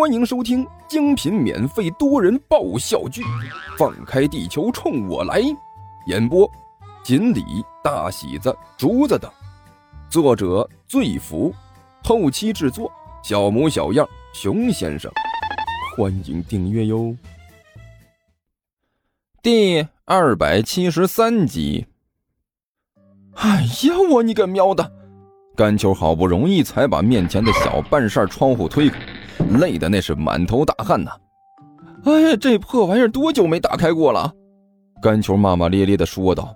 欢迎收听精品免费多人爆笑剧《放开地球冲我来》，演播：锦鲤、大喜子、竹子等，作者：醉福，后期制作：小模小样、熊先生。欢迎订阅哟。第二百七十三集。哎呀，我你个喵的！甘秋好不容易才把面前的小半扇窗户推开，累的那是满头大汗呐！哎呀，这破玩意儿多久没打开过了？甘秋骂骂咧咧的说道：“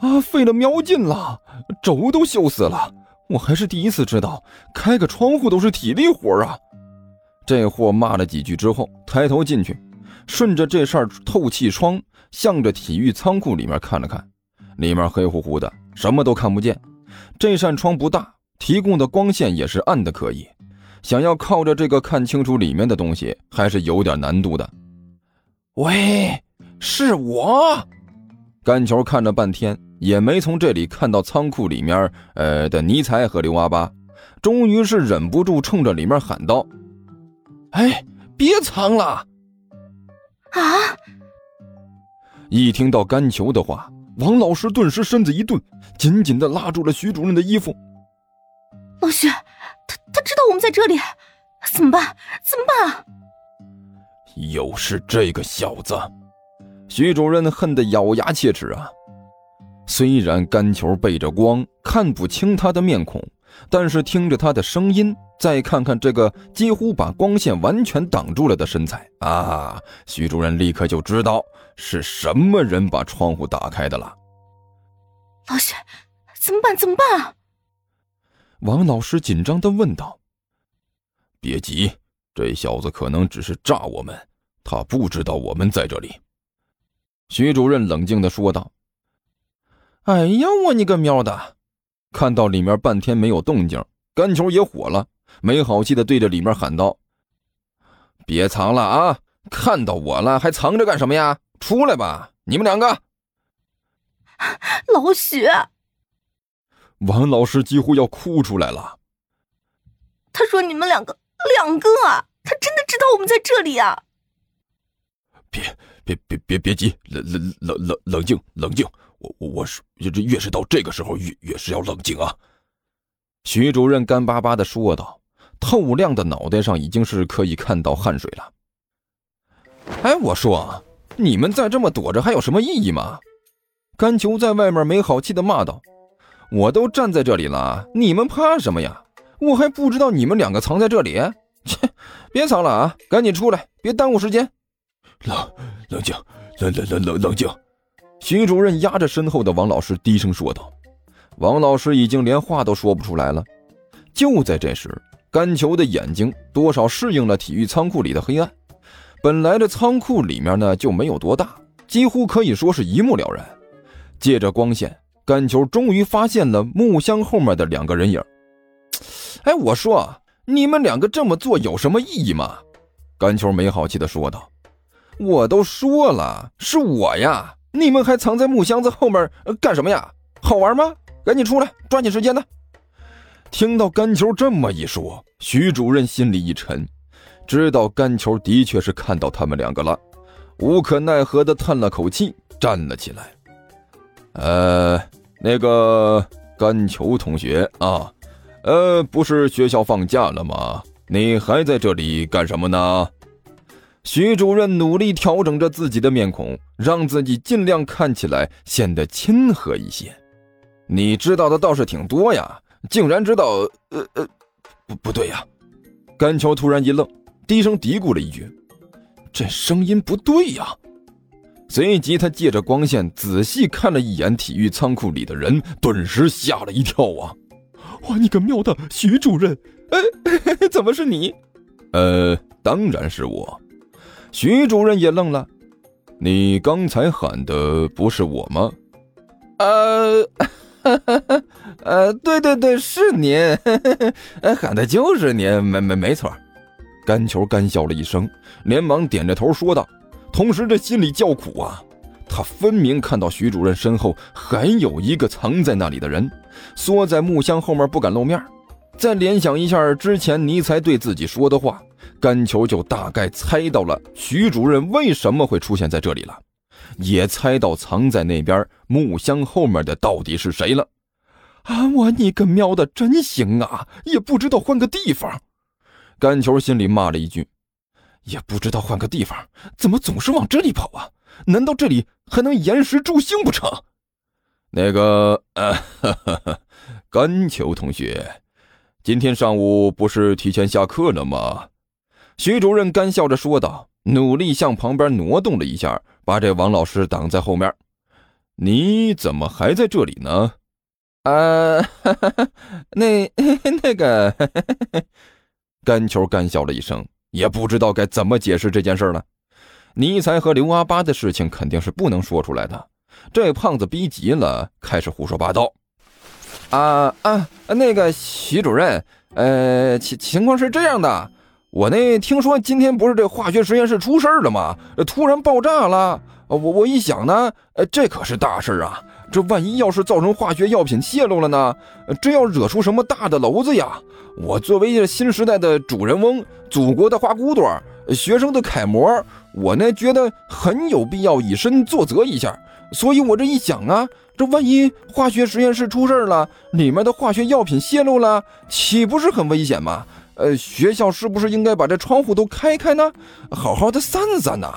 啊，费了喵劲了，轴都锈死了！我还是第一次知道，开个窗户都是体力活啊！”这货骂了几句之后，抬头进去，顺着这扇透气窗，向着体育仓库里面看了看，里面黑乎乎的，什么都看不见。这扇窗不大，提供的光线也是暗的可以，想要靠着这个看清楚里面的东西，还是有点难度的。喂，是我。甘球看了半天，也没从这里看到仓库里面呃的尼采和刘阿八，终于是忍不住冲着里面喊道：“哎，别藏了！”啊！一听到干球的话。王老师顿时身子一顿，紧紧的拉住了徐主任的衣服。老徐，知道我们在这里，怎么办？怎么办啊？又是这个小子！徐主任恨得咬牙切齿啊！虽然干球背着光，看不清他的面孔，但是听着他的声音，再看看这个几乎把光线完全挡住了的身材啊，徐主任立刻就知道。是什么人把窗户打开的了？老许，怎么办？怎么办啊？王老师紧张的问道。别急，这小子可能只是诈我们，他不知道我们在这里。徐主任冷静的说道。哎呀，我你个喵的！看到里面半天没有动静，干球也火了，没好气的对着里面喊道：“别藏了啊！看到我了，还藏着干什么呀？”出来吧，你们两个！老许，王老师几乎要哭出来了。他说：“你们两个，两个啊！他真的知道我们在这里啊！”别别别别别急，冷冷冷冷冷静冷静。我我我是这越是到这个时候越越是要冷静啊。徐主任干巴巴的说道，透亮的脑袋上已经是可以看到汗水了。哎，我说。你们再这么躲着还有什么意义吗？甘球在外面没好气的骂道：“我都站在这里了，你们怕什么呀？我还不知道你们两个藏在这里。切，别藏了啊，赶紧出来，别耽误时间。”冷冷静，冷冷冷冷冷静。徐主任压着身后的王老师低声说道：“王老师已经连话都说不出来了。”就在这时，甘球的眼睛多少适应了体育仓库里的黑暗。本来这仓库里面呢就没有多大，几乎可以说是一目了然。借着光线，甘球终于发现了木箱后面的两个人影。哎，我说，你们两个这么做有什么意义吗？甘球没好气的说道：“我都说了是我呀，你们还藏在木箱子后面干什么呀？好玩吗？赶紧出来，抓紧时间呢！”听到甘球这么一说，徐主任心里一沉。知道甘球的确是看到他们两个了，无可奈何的叹了口气，站了起来。呃，那个甘球同学啊，呃，不是学校放假了吗？你还在这里干什么呢？徐主任努力调整着自己的面孔，让自己尽量看起来显得亲和一些。你知道的倒是挺多呀，竟然知道……呃呃，不不对呀！甘球突然一愣。低声嘀咕了一句：“这声音不对呀。”随即，他借着光线仔细看了一眼体育仓库里的人，顿时吓了一跳啊！“哇，你个喵的，徐主任！哎，怎么是你？”“呃，当然是我。”徐主任也愣了。“你刚才喊的不是我吗？”“呃，呃，对对对，是您，喊的就是您，没没没错。”甘球干笑了一声，连忙点着头说道，同时这心里叫苦啊！他分明看到徐主任身后还有一个藏在那里的人，缩在木箱后面不敢露面。再联想一下之前尼才对自己说的话，甘球就大概猜到了徐主任为什么会出现在这里了，也猜到藏在那边木箱后面的到底是谁了。啊，我你个喵的，真行啊！也不知道换个地方。甘球心里骂了一句：“也不知道换个地方，怎么总是往这里跑啊？难道这里还能延时助兴不成？”那个，呃，甘球同学。今天上午不是提前下课了吗？徐主任干笑着说道，努力向旁边挪动了一下，把这王老师挡在后面。你怎么还在这里呢？呃，那 那个，干球干笑了一声，也不知道该怎么解释这件事了。尼才和刘阿八的事情肯定是不能说出来的，这胖子逼急了，开始胡说八道。啊啊，那个徐主任，呃，情情况是这样的，我那听说今天不是这化学实验室出事了吗？突然爆炸了。我我一想呢，呃，这可是大事啊！这万一要是造成化学药品泄露了呢？这要惹出什么大的娄子呀？我作为新时代的主人翁，祖国的花骨朵，学生的楷模，我呢觉得很有必要以身作则一下。所以我这一想啊。这万一化学实验室出事了，里面的化学药品泄露了，岂不是很危险吗？呃，学校是不是应该把这窗户都开开呢？好好的散散呢？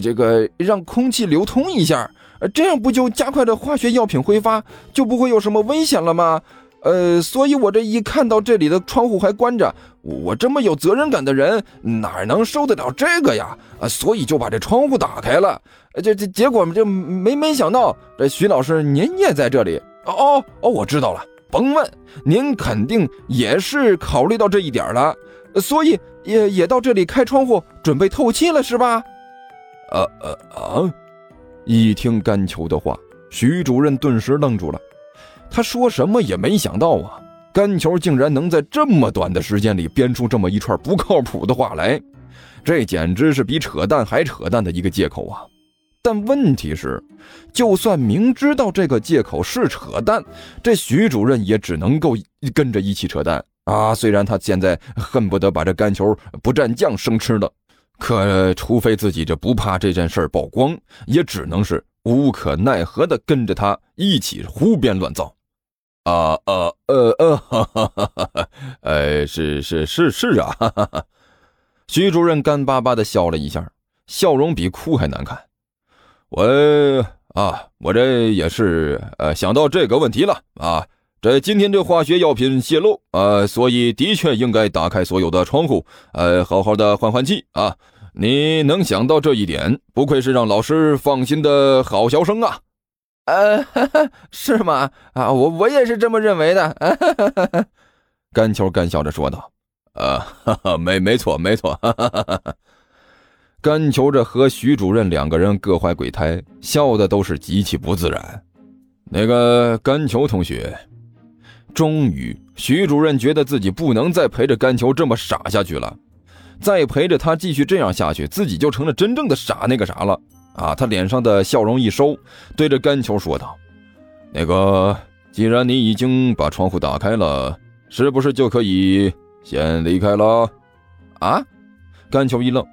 这个让空气流通一下，这样不就加快了化学药品挥发，就不会有什么危险了吗？呃，所以我这一看到这里的窗户还关着，我这么有责任感的人哪能受得了这个呀？啊，所以就把这窗户打开了。这这结果这没没想到，这徐老师您也在这里。哦哦，我知道了，甭问，您肯定也是考虑到这一点了，所以也也到这里开窗户准备透气了，是吧？呃呃啊！一听甘球的话，徐主任顿时愣住了。他说什么也没想到啊，甘球竟然能在这么短的时间里编出这么一串不靠谱的话来，这简直是比扯淡还扯淡的一个借口啊！但问题是，就算明知道这个借口是扯淡，这徐主任也只能够跟着一起扯淡啊！虽然他现在恨不得把这甘球不蘸酱生吃了，可除非自己这不怕这件事曝光，也只能是无可奈何的跟着他一起胡编乱造。啊啊呃呃，哈哈哈哈哎，是是是是啊！哈哈哈。徐主任干巴巴的笑了一下，笑容比哭还难看。我啊，我这也是呃想到这个问题了啊。这今天这化学药品泄露啊，所以的确应该打开所有的窗户，呃，好好的换换气啊。你能想到这一点，不愧是让老师放心的好学生啊。呃，是吗？啊，我我也是这么认为的。甘球干笑着说道：“呃，没没错没错。” 甘球这和徐主任两个人各怀鬼胎，笑的都是极其不自然。那个甘球同学，终于，徐主任觉得自己不能再陪着甘球这么傻下去了，再陪着他继续这样下去，自己就成了真正的傻那个啥了。啊！他脸上的笑容一收，对着甘球说道：“那个，既然你已经把窗户打开了，是不是就可以先离开了？”啊！甘球一愣：“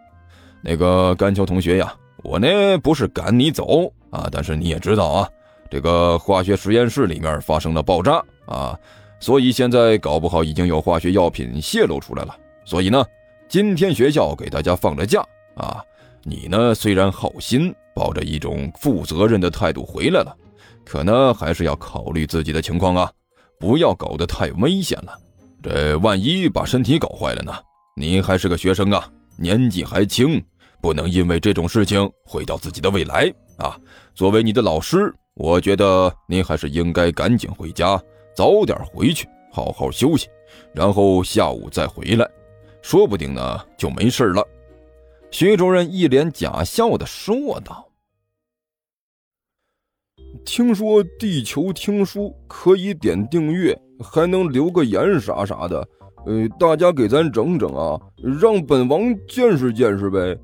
那个甘球同学呀，我呢不是赶你走啊，但是你也知道啊，这个化学实验室里面发生了爆炸啊，所以现在搞不好已经有化学药品泄露出来了。所以呢，今天学校给大家放了假啊。”你呢？虽然好心，抱着一种负责任的态度回来了，可呢，还是要考虑自己的情况啊，不要搞得太危险了。这万一把身体搞坏了呢？你还是个学生啊，年纪还轻，不能因为这种事情毁掉自己的未来啊。作为你的老师，我觉得你还是应该赶紧回家，早点回去，好好休息，然后下午再回来，说不定呢就没事了。徐主任一脸假笑的说道：“听说地球听书可以点订阅，还能留个言啥啥的，呃，大家给咱整整啊，让本王见识见识呗。”